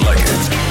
like it.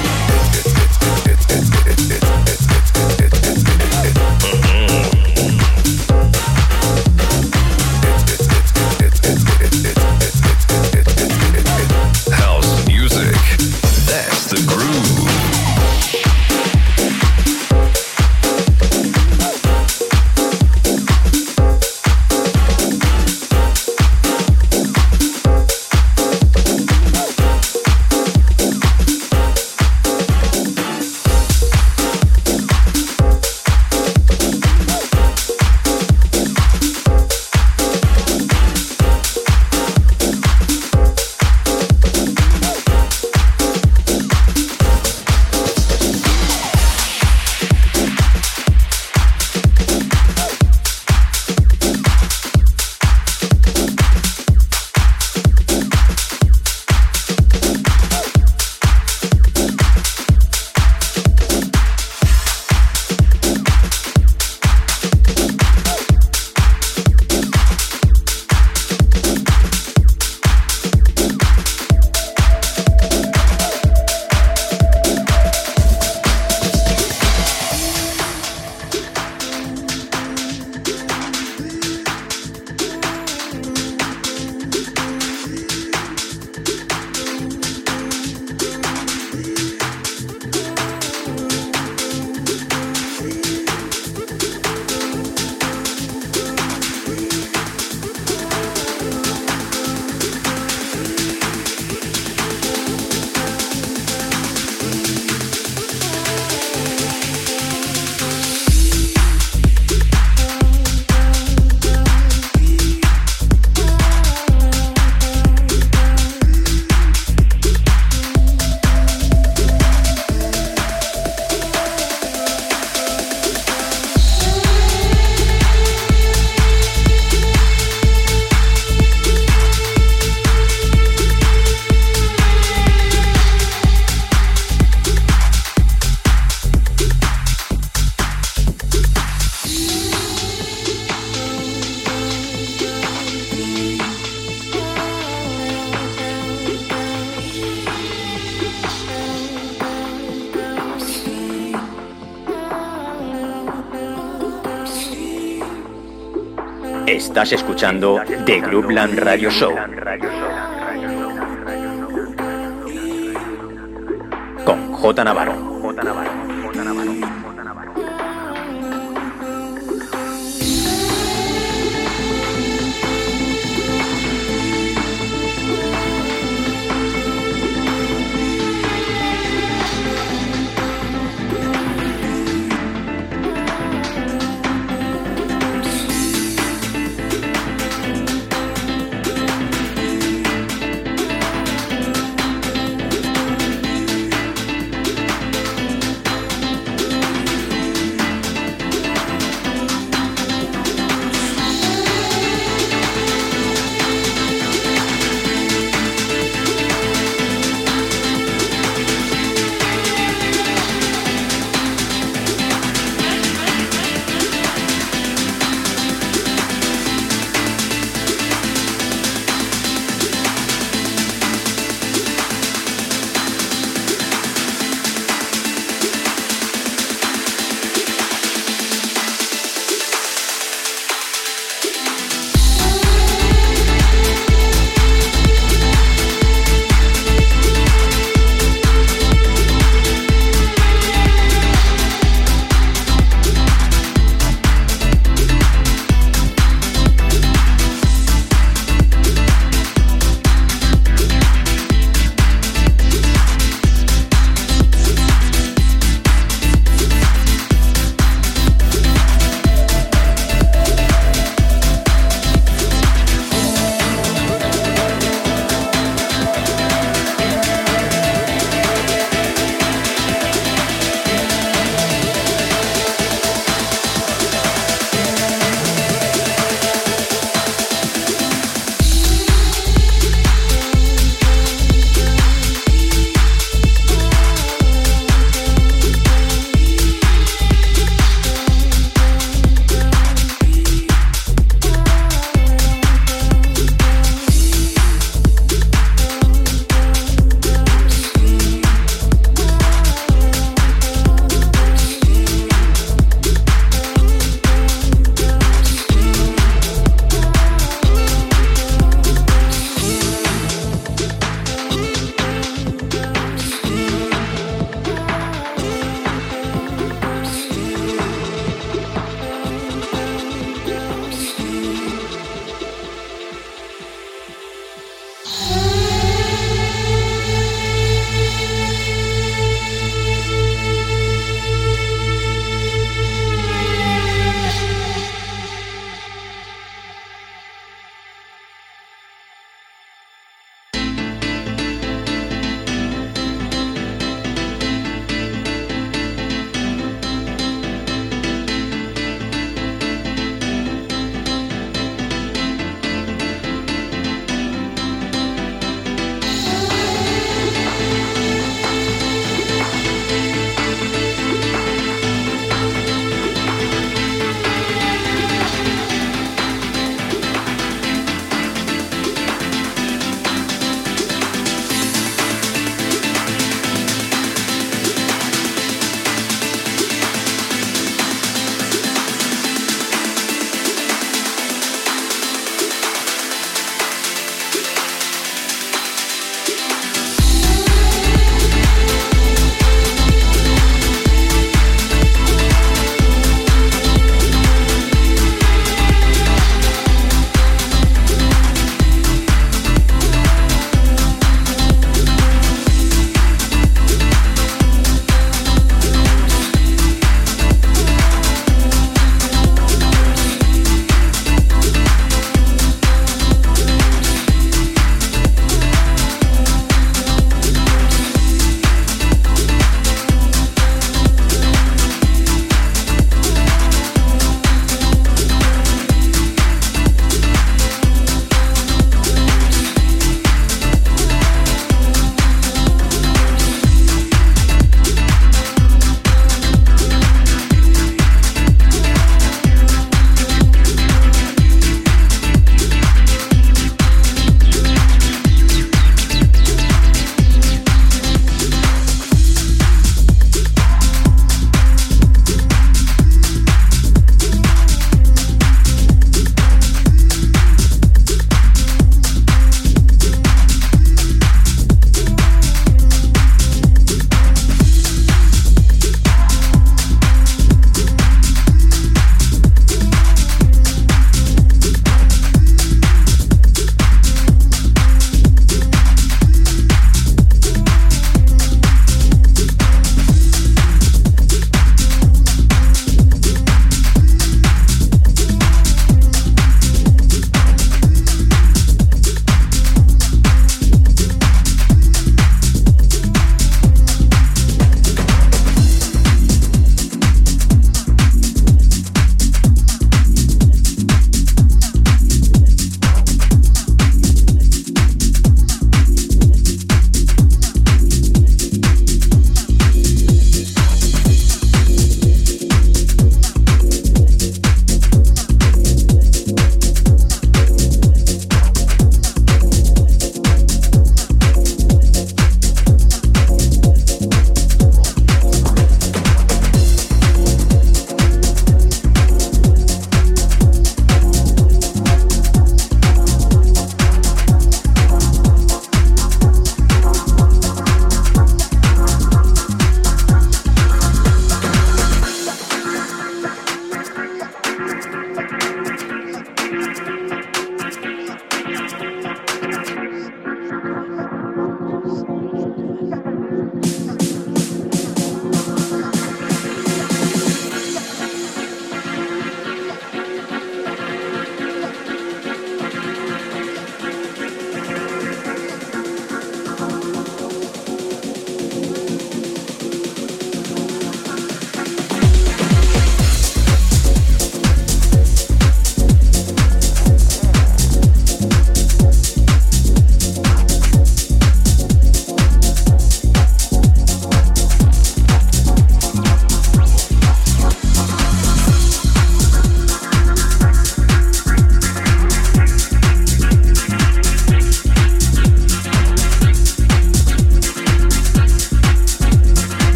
Estás escuchando The Groupland Radio Show. Con J Navarro.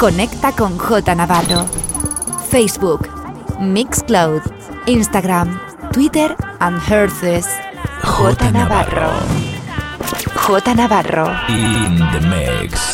Conecta con J Navarro. Facebook, Mixcloud, Instagram, Twitter and Herces. J Navarro. J Navarro. In the mix.